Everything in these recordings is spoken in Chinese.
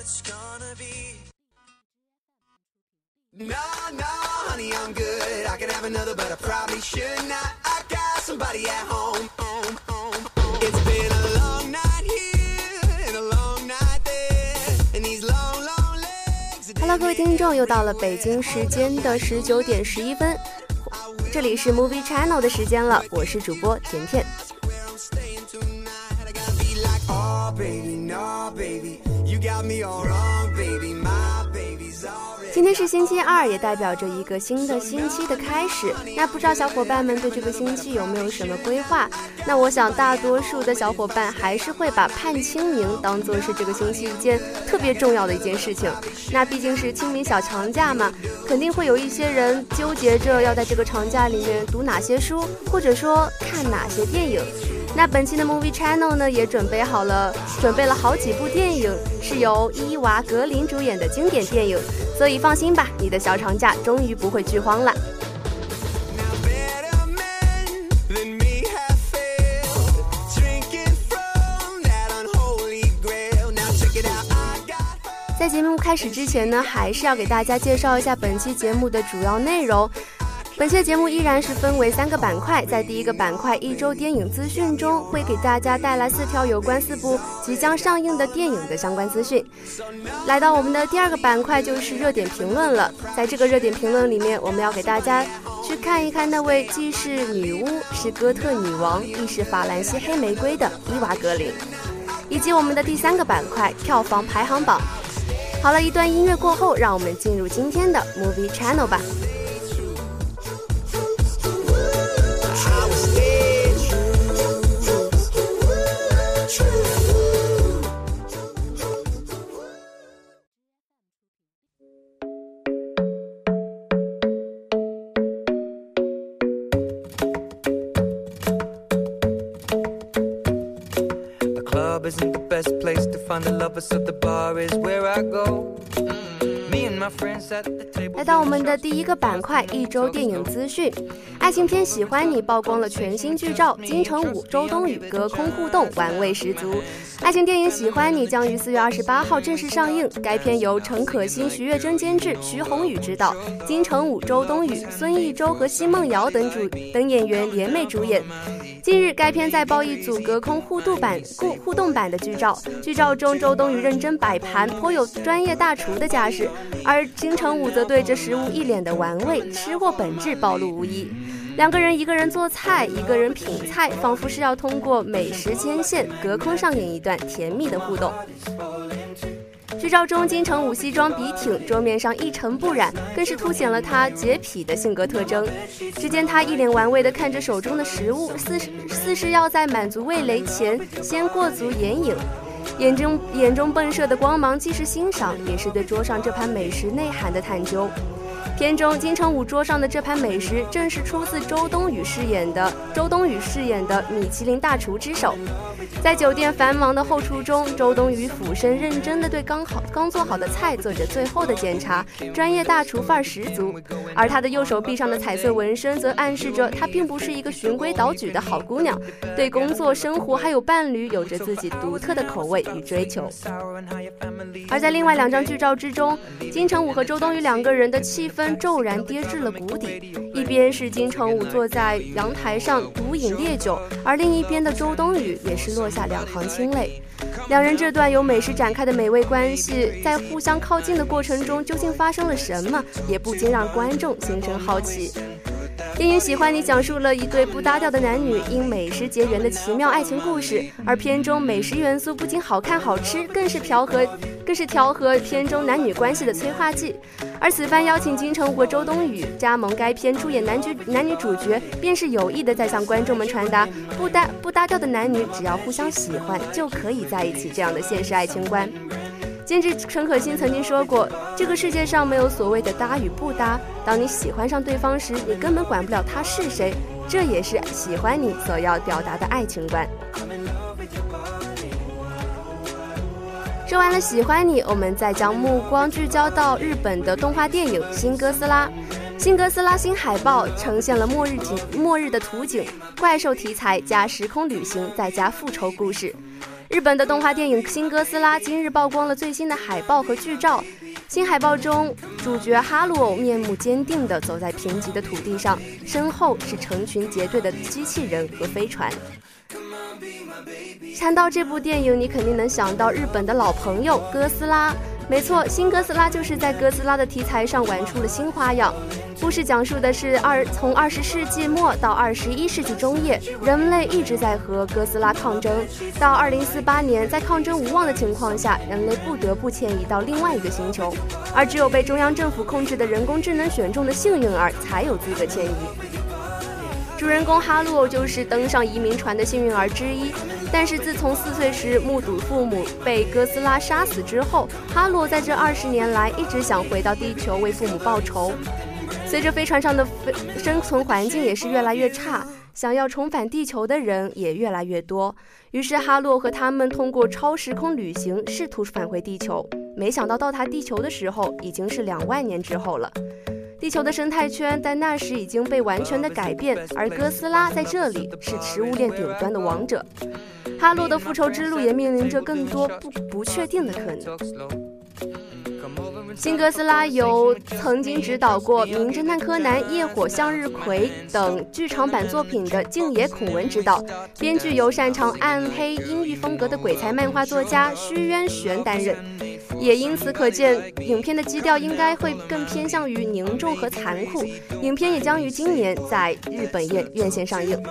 It's gonna be. No, no, honey, I'm good. I could have another, but I probably should not. I got somebody at home. It's been a long night here and a long night there. And these long, long legs. Hello，各位听众，又到了北京时间的十九点十一分，这里是 Movie Channel 的时间了，我是主播甜甜。今天是星期二，也代表着一个新的星期的开始。那不知道小伙伴们对这个星期有没有什么规划？那我想大多数的小伙伴还是会把盼清明当做是这个星期一件特别重要的一件事情。那毕竟是清明小长假嘛，肯定会有一些人纠结着要在这个长假里面读哪些书，或者说看哪些电影。那本期的 Movie Channel 呢，也准备好了，准备了好几部电影，是由伊娃·格林主演的经典电影，所以放心吧，你的小长假终于不会剧荒了。在节目开始之前呢，还是要给大家介绍一下本期节目的主要内容。本期节目依然是分为三个板块，在第一个板块一周电影资讯中，会给大家带来四条有关四部即将上映的电影的相关资讯。来到我们的第二个板块就是热点评论了，在这个热点评论里面，我们要给大家去看一看那位既是女巫，是哥特女王，亦是法兰西黑玫瑰的伊娃·格林，以及我们的第三个板块票房排行榜。好了一段音乐过后，让我们进入今天的 Movie Channel 吧。来到我们的第一个板块，一周电影资讯。爱情片《喜欢你》曝光了全新剧照，金城武、周冬雨隔空互动，玩味十足。爱情电影《喜欢你》将于四月二十八号正式上映。该片由陈可辛、徐月珍监制，徐宏宇执导，金城武、周冬雨、孙艺洲和奚梦瑶等主等演员联袂主演。近日，该片在曝一组隔空互动版、互互动版的剧照。剧照中，周冬雨认真摆盘，颇有专业大厨的架势，而金城武则对着食物一脸的玩味，吃货本质暴露无遗。两个人，一个人做菜，一个人品菜，仿佛是要通过美食牵线，隔空上演一段甜蜜的互动。剧照中，金城武西装笔挺，桌面上一尘不染，更是凸显了他洁癖的性格特征。只见他一脸玩味地看着手中的食物，似是似是要在满足味蕾前先过足眼瘾，眼中眼中迸射的光芒，既是欣赏，也是对桌上这盘美食内涵的探究。片中金城武桌上的这盘美食，正是出自周冬雨饰演的周冬雨饰演的米其林大厨之手。在酒店繁忙的后厨中，周冬雨俯身认真地对刚好刚做好的菜做着最后的检查，专业大厨范儿十足。而她的右手臂上的彩色纹身，则暗示着她并不是一个循规蹈矩的好姑娘，对工作、生活还有伴侣，有着自己独特的口味与追求。而在另外两张剧照之中，金城武和周冬雨两个人的气氛骤然跌至了谷底，一边是金城武坐在阳台上独饮烈酒，而另一边的周冬雨也是。落下两行清泪，两人这段由美食展开的美味关系，在互相靠近的过程中究竟发生了什么，也不禁让观众心生好奇。电影《喜欢你》讲述了一对不搭调的男女因美食结缘的奇妙爱情故事，而片中美食元素不仅好看好吃，更是调和，更是调和片中男女关系的催化剂。而此番邀请金城武和周冬雨加盟该片出演男女男女主角，便是有意的在向观众们传达不搭不搭调的男女只要互相喜欢就可以在一起这样的现实爱情观。监制陈可辛曾经说过：“这个世界上没有所谓的搭与不搭，当你喜欢上对方时，你根本管不了他是谁。这也是喜欢你所要表达的爱情观。”说完了喜欢你，我们再将目光聚焦到日本的动画电影《新哥斯拉》。《新哥斯拉》新海报呈现了末日景、末日的图景、怪兽题材加时空旅行再加复仇故事。日本的动画电影《新哥斯拉》今日曝光了最新的海报和剧照。新海报中，主角哈鲁面目坚定地走在贫瘠的土地上，身后是成群结队的机器人和飞船。谈到这部电影，你肯定能想到日本的老朋友哥斯拉。没错，新哥斯拉就是在哥斯拉的题材上玩出了新花样。故事讲述的是二从二十世纪末到二十一世纪中叶，人类一直在和哥斯拉抗争。到二零四八年，在抗争无望的情况下，人类不得不迁移到另外一个星球，而只有被中央政府控制的人工智能选中的幸运儿才有资格迁移。主人公哈洛就是登上移民船的幸运儿之一，但是自从四岁时目睹父母被哥斯拉杀死之后，哈洛在这二十年来一直想回到地球为父母报仇。随着飞船上的飞生存环境也是越来越差，想要重返地球的人也越来越多。于是哈洛和他们通过超时空旅行试图返回地球，没想到到达地球的时候已经是两万年之后了。地球的生态圈在那时已经被完全的改变，而哥斯拉在这里是食物链顶端的王者。哈洛的复仇之路也面临着更多不不确定的可能。新哥斯拉由曾经执导过《名侦探柯南》《夜火向日葵》等剧场版作品的静野孔文执导，编剧由擅长暗黑阴郁风格的鬼才漫画作家须渊玄担任。也因此可见，影片的基调应该会更偏向于凝重和残酷。影片也将于今年在日本院院线上映。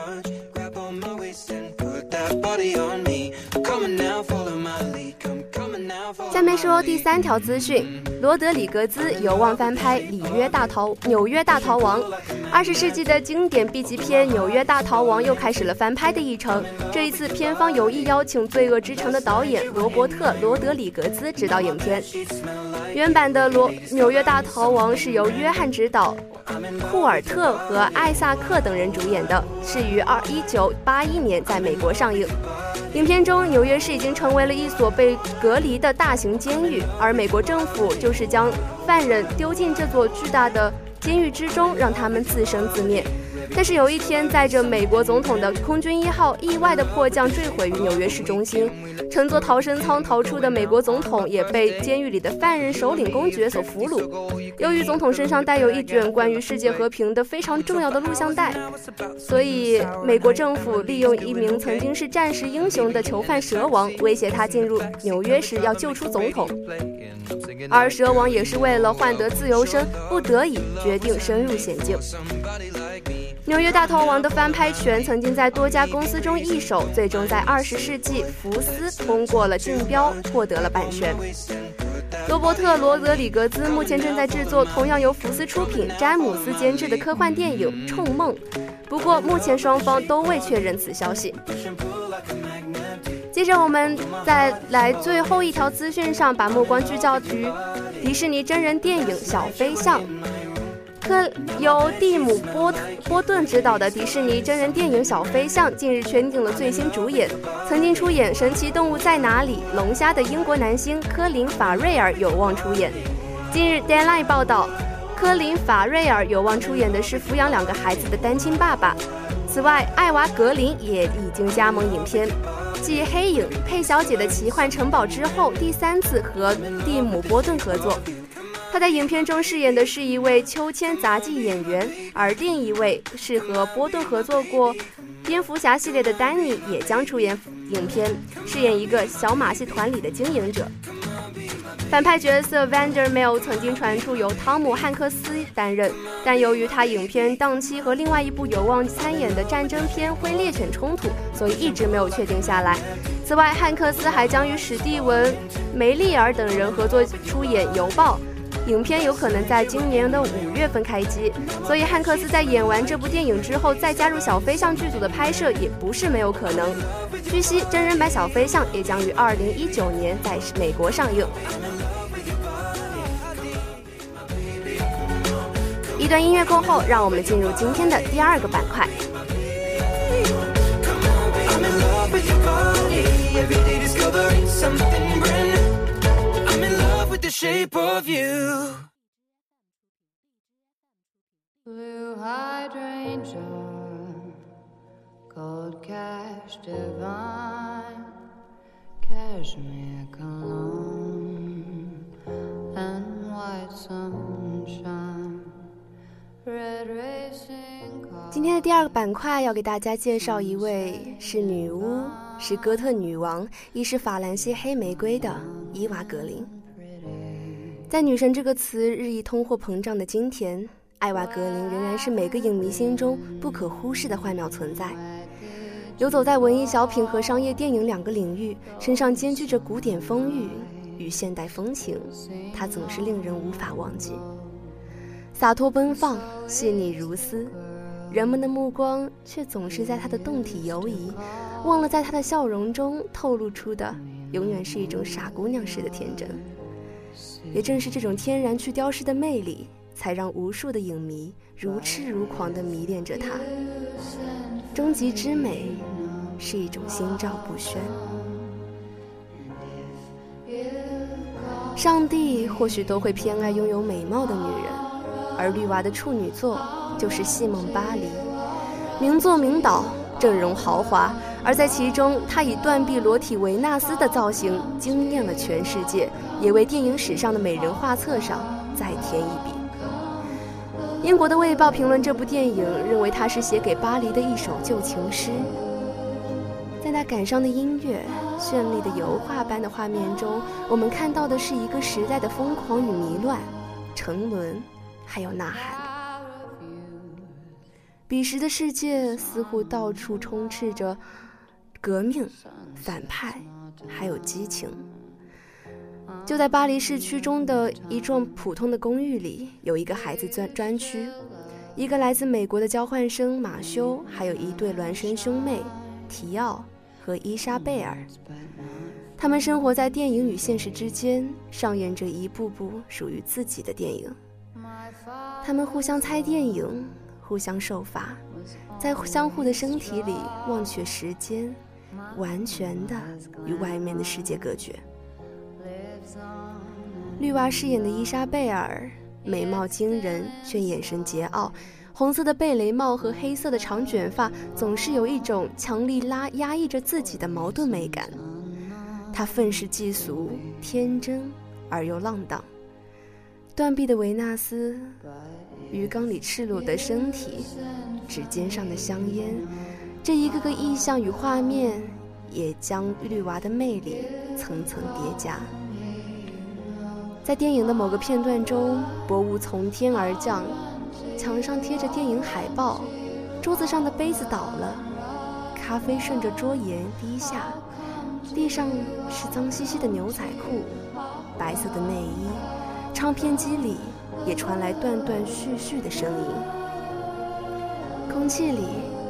面说第三条资讯：罗德里格兹有望翻拍《里约大逃纽约大逃亡》。二十世纪的经典 B 级片《纽约大逃亡》又开始了翻拍的议程。这一次，片方有意邀请《罪恶之城》的导演罗伯特·罗德里格兹执导影片。原版的《罗纽约大逃亡》是由约翰执导，库尔特和艾萨克等人主演的，是于二一九八一年在美国上映。影片中，纽约市已经成为了一所被隔离的大型监狱，而美国政府就是将犯人丢进这座巨大的监狱之中，让他们自生自灭。但是有一天，载着美国总统的空军一号意外的迫降坠毁于纽约市中心，乘坐逃生舱逃出的美国总统也被监狱里的犯人首领公爵所俘虏。由于总统身上带有一卷关于世界和平的非常重要的录像带，所以美国政府利用一名曾经是战时英雄的囚犯蛇王，威胁他进入纽约时要救出总统。而蛇王也是为了换得自由身，不得已决定深入险境。《纽约大逃亡》的翻拍权曾经在多家公司中易手，最终在二十世纪福斯通过了竞标，获得了版权。罗伯特·罗德里格兹目前正在制作同样由福斯出品、詹姆斯监制的科幻电影《冲梦》，不过目前双方都未确认此消息。接着，我们再来最后一条资讯上，把目光聚焦于迪士尼真人电影《小飞象》。由蒂姆·波波顿执导的迪士尼真人电影《小飞象》近日圈定了最新主演，曾经出演《神奇动物在哪里》《龙虾》的英国男星科林·法瑞尔有望出演。近日，Deadline 报道，科林·法瑞尔有望出演的是抚养两个孩子的单亲爸爸。此外，艾娃·格林也已经加盟影片，继《黑影》《佩小姐的奇幻城堡》之后，第三次和蒂姆·波顿合作。他在影片中饰演的是一位秋千杂技演员，而另一位是和波顿合作过蝙蝠侠系列的丹尼也将出演影片，饰演一个小马戏团里的经营者。反派角色 Vandermeer 曾经传出由汤姆汉克斯担任，但由于他影片档期和另外一部有望参演的战争片会猎犬冲突，所以一直没有确定下来。此外，汉克斯还将与史蒂文·梅利尔等人合作出演《邮报》。影片有可能在今年的五月份开机，所以汉克斯在演完这部电影之后再加入小飞象剧组的拍摄也不是没有可能。据悉，真人版小飞象也将于二零一九年在美国上映。一段音乐过后，让我们进入今天的第二个板块。Shape of you. Blue hydrangea, gold cash divine, cashmere cologne, and white sunshine. Red racing car. 今天的第二个板块要给大家介绍一位是女巫，是哥特女王，亦是法兰西黑玫瑰的伊娃·格林。在“女神”这个词日益通货膨胀的今天，艾娃·格林仍然是每个影迷心中不可忽视的幻妙存在。游走在文艺小品和商业电影两个领域，身上兼具着古典风韵与现代风情，她总是令人无法忘记。洒脱奔放，细腻如丝，人们的目光却总是在她的胴体游移，忘了在她的笑容中透露出的，永远是一种傻姑娘式的天真。也正是这种天然去雕饰的魅力，才让无数的影迷如痴如狂地迷恋着她。终极之美，是一种心照不宣。上帝或许都会偏爱拥有美貌的女人，而绿娃的处女作就是《戏梦巴黎》，名作名导，阵容豪华。而在其中，她以断臂裸体维纳斯的造型惊艳了全世界，也为电影史上的美人画册上再添一笔。英国的《卫报》评论这部电影，认为它是写给巴黎的一首旧情诗。在那感伤的音乐、绚丽的油画般的画面中，我们看到的是一个时代的疯狂与迷乱、沉沦，还有呐喊。彼时的世界似乎到处充斥着。革命、反派，还有激情。就在巴黎市区中的一幢普通的公寓里，有一个孩子专专区，一个来自美国的交换生马修，还有一对孪生兄妹提奥和伊莎贝尔。他们生活在电影与现实之间，上演着一部部属于自己的电影。他们互相猜电影，互相受罚，在相互的身体里忘却时间。完全的与外面的世界隔绝。绿娃饰演的伊莎贝尔，美貌惊人，却眼神桀骜。红色的贝雷帽和黑色的长卷发，总是有一种强力拉压抑着自己的矛盾美感。她愤世嫉俗，天真而又浪荡。断臂的维纳斯，鱼缸里赤裸的身体，指尖上的香烟。这一个个意象与画面，也将绿娃的魅力层层叠加。在电影的某个片段中，薄雾从天而降，墙上贴着电影海报，桌子上的杯子倒了，咖啡顺着桌沿滴下，地上是脏兮兮的牛仔裤，白色的内衣，唱片机里也传来断断续续的声音，空气里。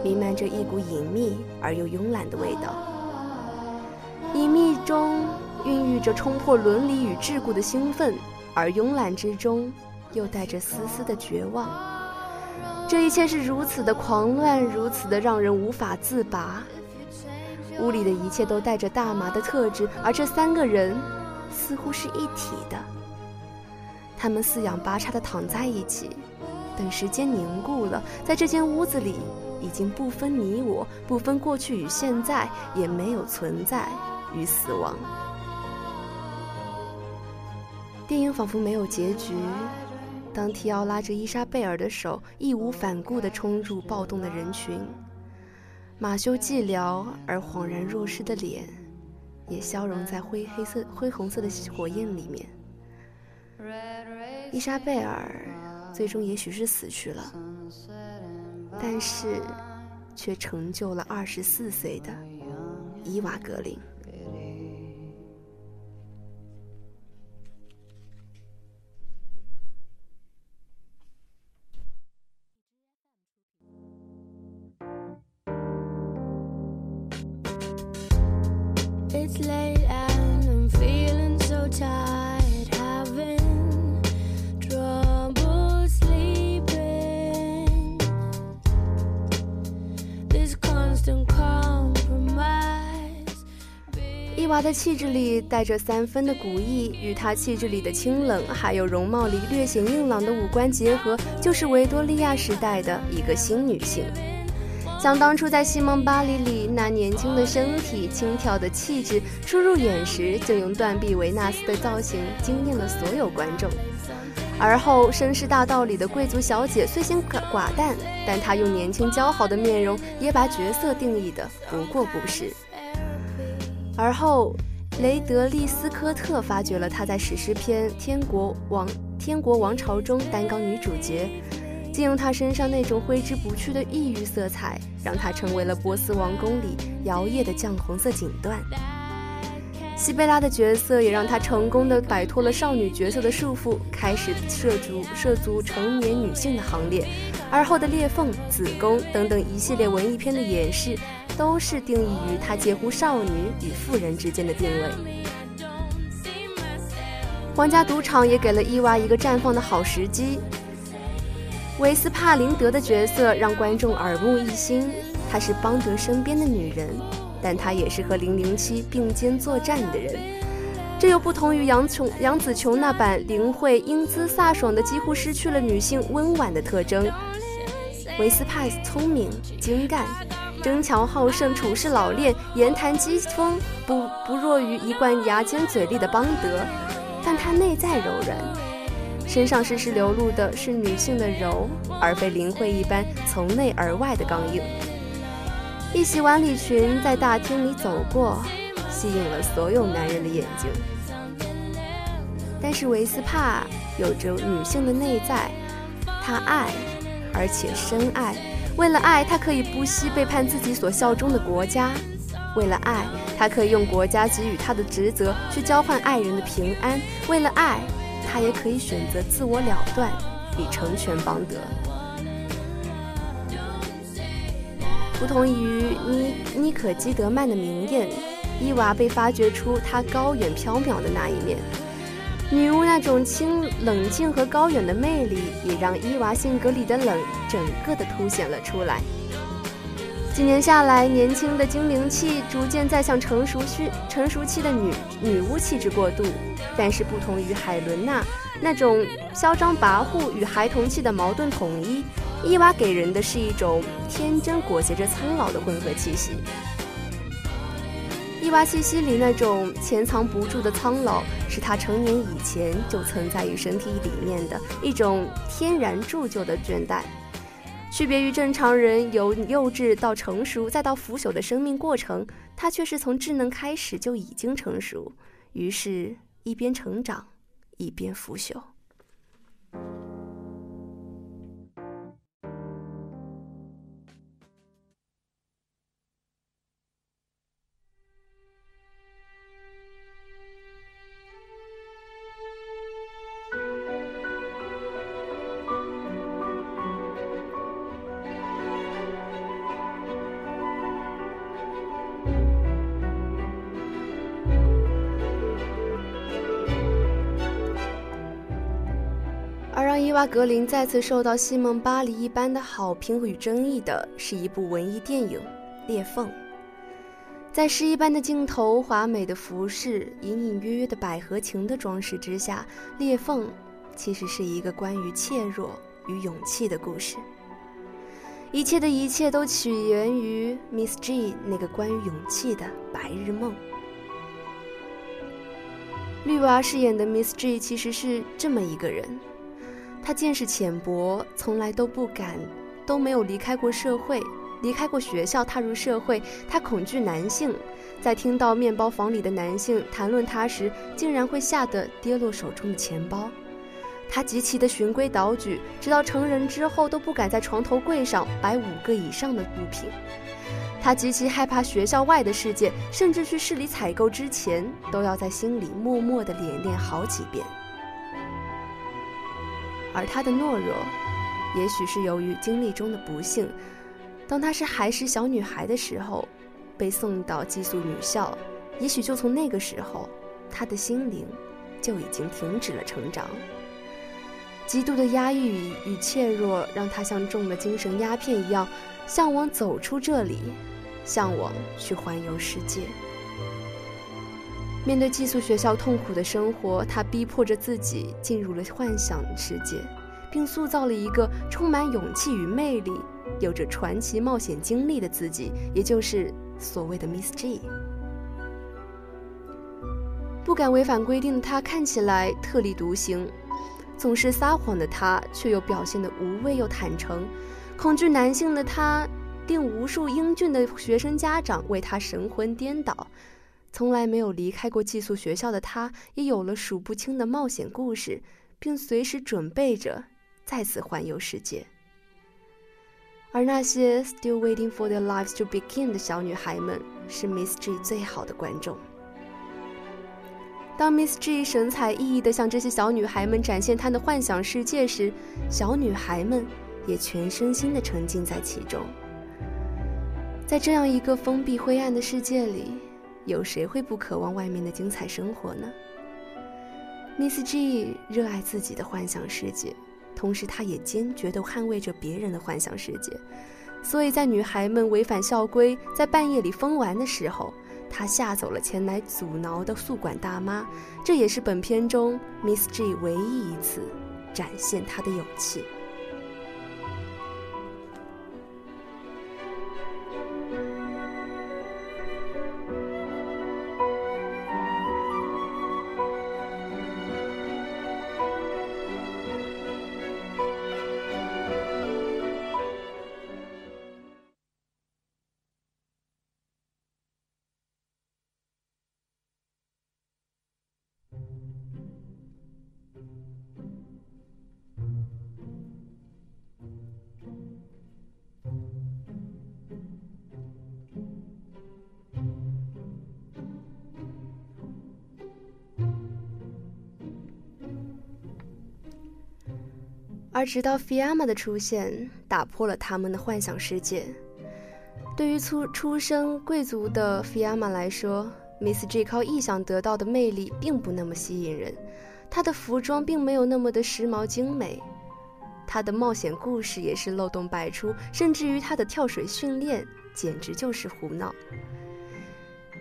弥漫着一股隐秘而又慵懒的味道，隐秘中孕育着冲破伦理与桎梏的兴奋，而慵懒之中又带着丝丝的绝望。这一切是如此的狂乱，如此的让人无法自拔。屋里的一切都带着大麻的特质，而这三个人似乎是一体的。他们四仰八叉地躺在一起，等时间凝固了，在这间屋子里。已经不分你我，不分过去与现在，也没有存在与死亡。电影仿佛没有结局。当提奥拉着伊莎贝尔的手，义无反顾地冲入暴动的人群，马修寂寥而恍然若失的脸，也消融在灰黑色、灰红色的火焰里面。伊莎贝尔最终也许是死去了。但是，却成就了二十四岁的伊娃·格林。的气质里带着三分的古意，与她气质里的清冷，还有容貌里略显硬朗的五官结合，就是维多利亚时代的一个新女性。想当初在西蒙巴黎里，那年轻的身体、轻佻的气质，初入眼时就用断臂维纳斯的造型惊艳了所有观众。而后绅士大道里的贵族小姐虽显寡寡淡，但她用年轻姣好的面容，也把角色定义的不过不失。而后，雷德利斯科特发掘了她在史诗片《天国王天国王朝》中担纲女主角，借用她身上那种挥之不去的异域色彩，让她成为了波斯王宫里摇曳的绛红色锦缎。西贝拉的角色也让她成功的摆脱了少女角色的束缚，开始涉足涉足成年女性的行列。而后的裂缝、子宫等等一系列文艺片的演示。都是定义于她介乎少女与妇人之间的定位。皇家赌场也给了伊娃一个绽放的好时机。维斯帕林德的角色让观众耳目一新，她是邦德身边的女人，但她也是和零零七并肩作战的人。这又不同于杨琼杨紫琼那版灵慧英姿飒爽的，几乎失去了女性温婉的特征。维斯帕聪明精干。争强好胜，处事老练，言谈讥讽，不不弱于一贯牙尖嘴利的邦德，但他内在柔软，身上时时流露的是女性的柔，而非林慧一般从内而外的刚硬。一袭晚礼裙在大厅里走过，吸引了所有男人的眼睛。但是维斯帕有着女性的内在，她爱，而且深爱。为了爱，他可以不惜背叛自己所效忠的国家；为了爱，他可以用国家给予他的职责去交换爱人的平安；为了爱，他也可以选择自我了断，以成全邦德。不同于妮妮可基德曼的明艳，伊娃被发掘出她高远飘渺的那一面。女巫那种清冷静和高远的魅力，也让伊娃性格里的冷整个的凸显了出来。几年下来，年轻的精灵气逐渐在向成熟期成熟期的女女巫气质过渡。但是不同于海伦娜那种嚣张跋扈与孩童气的矛盾统一，伊娃给人的是一种天真裹挟着苍老的混合气息。伊娃气息里那种潜藏不住的苍老，是他成年以前就存在于身体里面的一种天然铸就的倦怠。区别于正常人由幼稚到成熟再到腐朽的生命过程，他却是从稚嫩开始就已经成熟，于是，一边成长，一边腐朽。伊娃·格林再次受到西蒙·巴黎一般的好评与争议的是一部文艺电影《裂缝》。在诗一般的镜头、华美的服饰、隐隐约约的百合情的装饰之下，《裂缝》其实是一个关于怯弱与勇气的故事。一切的一切都起源于 Miss G 那个关于勇气的白日梦。绿娃饰演的 Miss G 其实是这么一个人。他见识浅薄，从来都不敢，都没有离开过社会，离开过学校，踏入社会。他恐惧男性，在听到面包房里的男性谈论他时，竟然会吓得跌落手中的钱包。他极其的循规蹈矩，直到成人之后都不敢在床头柜上摆五个以上的物品。他极其害怕学校外的世界，甚至去市里采购之前，都要在心里默默的演练好几遍。而她的懦弱，也许是由于经历中的不幸。当她是还是小女孩的时候，被送到寄宿女校，也许就从那个时候，他的心灵就已经停止了成长。极度的压抑与怯弱，让他像中了精神鸦片一样，向往走出这里，向往去环游世界。面对寄宿学校痛苦的生活，他逼迫着自己进入了幻想世界，并塑造了一个充满勇气与魅力、有着传奇冒险经历的自己，也就是所谓的 Miss G。不敢违反规定的他看起来特立独行，总是撒谎的他却又表现得无畏又坦诚。恐惧男性的他，令无数英俊的学生家长为他神魂颠倒。从来没有离开过寄宿学校的他，也有了数不清的冒险故事，并随时准备着再次环游世界。而那些 still waiting for their lives to begin 的小女孩们，是 Miss G 最好的观众。当 Miss G 神采奕奕地向这些小女孩们展现她的幻想世界时，小女孩们也全身心地沉浸在其中。在这样一个封闭灰暗的世界里。有谁会不渴望外面的精彩生活呢？Miss G 热爱自己的幻想世界，同时她也坚决地捍卫着别人的幻想世界。所以在女孩们违反校规，在半夜里疯玩的时候，她吓走了前来阻挠的宿管大妈。这也是本片中 Miss G 唯一一次展现她的勇气。而直到 Fiamma 的出现，打破了他们的幻想世界。对于出出生贵族的 Fiamma 来说，Miss G 靠臆想得到的魅力并不那么吸引人。她的服装并没有那么的时髦精美，她的冒险故事也是漏洞百出，甚至于她的跳水训练简直就是胡闹。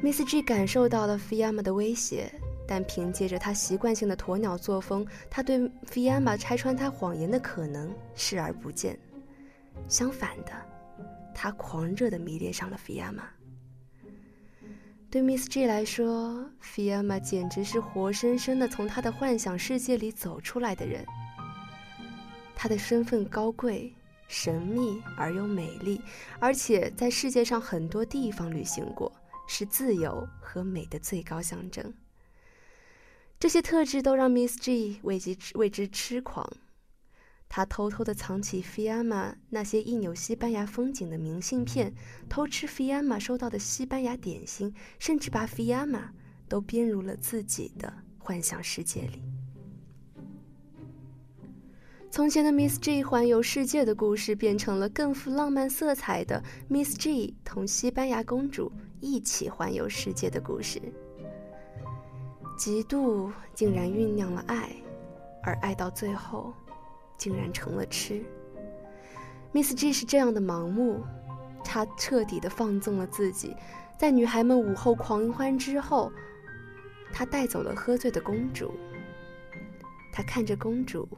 Miss G 感受到了 Fiamma 的威胁。但凭借着他习惯性的鸵鸟作风，他对菲亚玛拆穿他谎言的可能视而不见。相反的，他狂热地迷恋上了菲亚玛。对 Miss G 来说，菲亚玛简直是活生生的从他的幻想世界里走出来的人。他的身份高贵、神秘而又美丽，而且在世界上很多地方旅行过，是自由和美的最高象征。这些特质都让 Miss G 为之为之痴狂。他偷偷地藏起 Fiamma 那些印有西班牙风景的明信片，偷吃 Fiamma 收到的西班牙点心，甚至把 Fiamma 都编入了自己的幻想世界里。从前的 Miss G 环游世界的故事，变成了更富浪漫色彩的 Miss G 同西班牙公主一起环游世界的故事。嫉妒竟然酝酿了爱，而爱到最后，竟然成了痴。Miss G 是这样的盲目，她彻底的放纵了自己，在女孩们午后狂欢之后，他带走了喝醉的公主。他看着公主，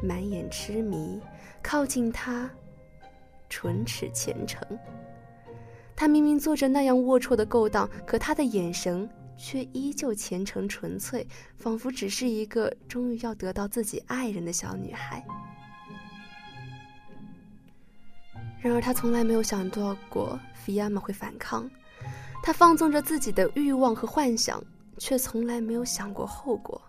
满眼痴迷，靠近她，唇齿虔诚。他明明做着那样龌龊的勾当，可他的眼神。却依旧虔诚纯粹，仿佛只是一个终于要得到自己爱人的小女孩。然而，他从来没有想到过菲亚玛会反抗。他放纵着自己的欲望和幻想，却从来没有想过后果。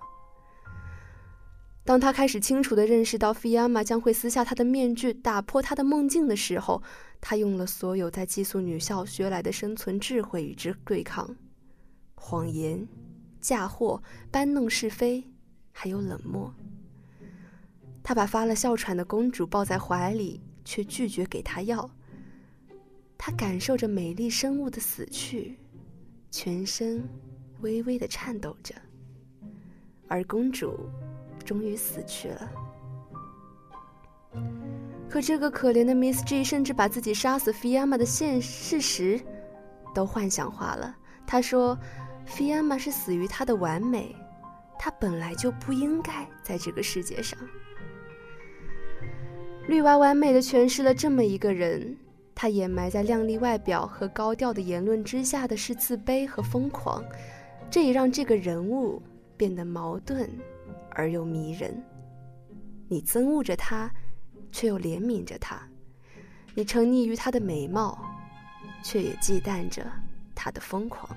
当他开始清楚地认识到菲亚玛将会撕下他的面具，打破他的梦境的时候，他用了所有在寄宿女校学来的生存智慧与之对抗。谎言、嫁祸、搬弄是非，还有冷漠。他把发了哮喘的公主抱在怀里，却拒绝给她药。他感受着美丽生物的死去，全身微微的颤抖着，而公主终于死去了。可这个可怜的 Miss G 甚至把自己杀死 Fiamma 的现事实都幻想化了。他说：“Fiamma 是死于她的完美，她本来就不应该在这个世界上。”绿娃完美的诠释了这么一个人，他掩埋在靓丽外表和高调的言论之下的是自卑和疯狂，这也让这个人物变得矛盾而又迷人。你憎恶着他，却又怜悯着他；你沉溺于他的美貌，却也忌惮着他的疯狂。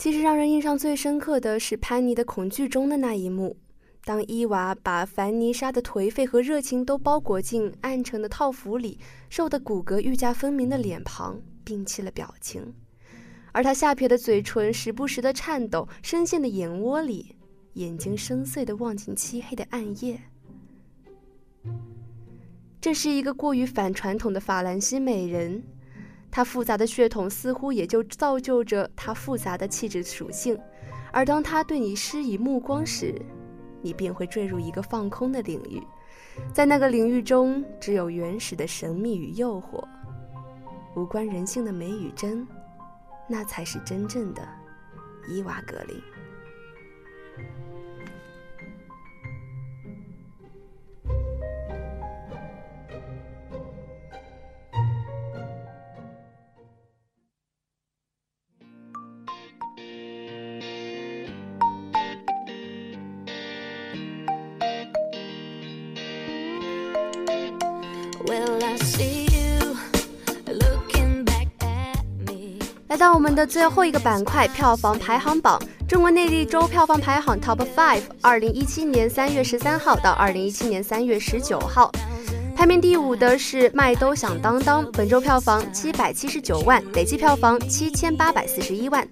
其实让人印象最深刻的是潘妮的恐惧中的那一幕，当伊娃把凡妮莎的颓废和热情都包裹进暗沉的套服里，瘦的骨骼愈加分明的脸庞摒弃了表情，而她下撇的嘴唇时不时的颤抖，深陷的眼窝里，眼睛深邃的望进漆黑的暗夜。这是一个过于反传统的法兰西美人。她复杂的血统似乎也就造就着她复杂的气质属性，而当他对你施以目光时，你便会坠入一个放空的领域，在那个领域中只有原始的神秘与诱惑，无关人性的美与真，那才是真正的伊娃格林。来到我们的最后一个板块，票房排行榜，中国内地周票房排行 Top Five，二零一七年三月十三号到二零一七年三月十九号，排名第五的是《麦兜响当当》，本周票房七百七十九万，累计票房七千八百四十一万。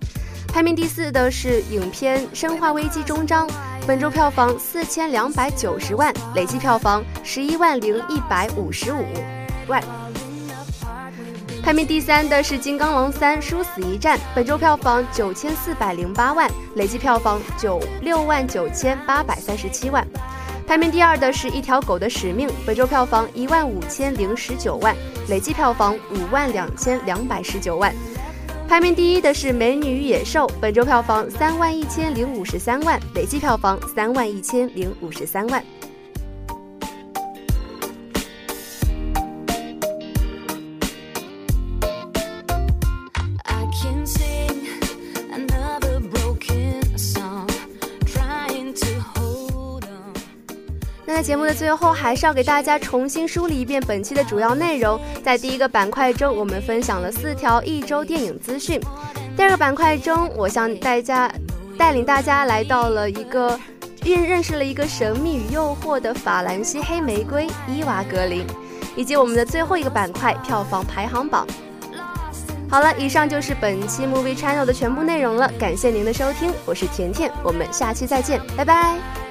排名第四的是影片《生化危机终章》。本周票房四千两百九十万，累计票房十一万零一百五十五万。排名第三的是《金刚狼三：殊死一战》，本周票房九千四百零八万，累计票房九六万九千八百三十七万。排名第二的是一条狗的使命，本周票房一万五千零十九万，累计票房五万两千两百十九万。排名第一的是《美女与野兽》，本周票房三万一千零五十三万，累计票房三万一千零五十三万。在节目的最后，还是要给大家重新梳理一遍本期的主要内容。在第一个板块中，我们分享了四条一周电影资讯；第二个板块中，我向大家带领大家来到了一个认认识了一个神秘与诱惑的法兰西黑玫瑰伊娃格林，以及我们的最后一个板块票房排行榜。好了，以上就是本期 Movie Channel 的全部内容了，感谢您的收听，我是甜甜，我们下期再见，拜拜。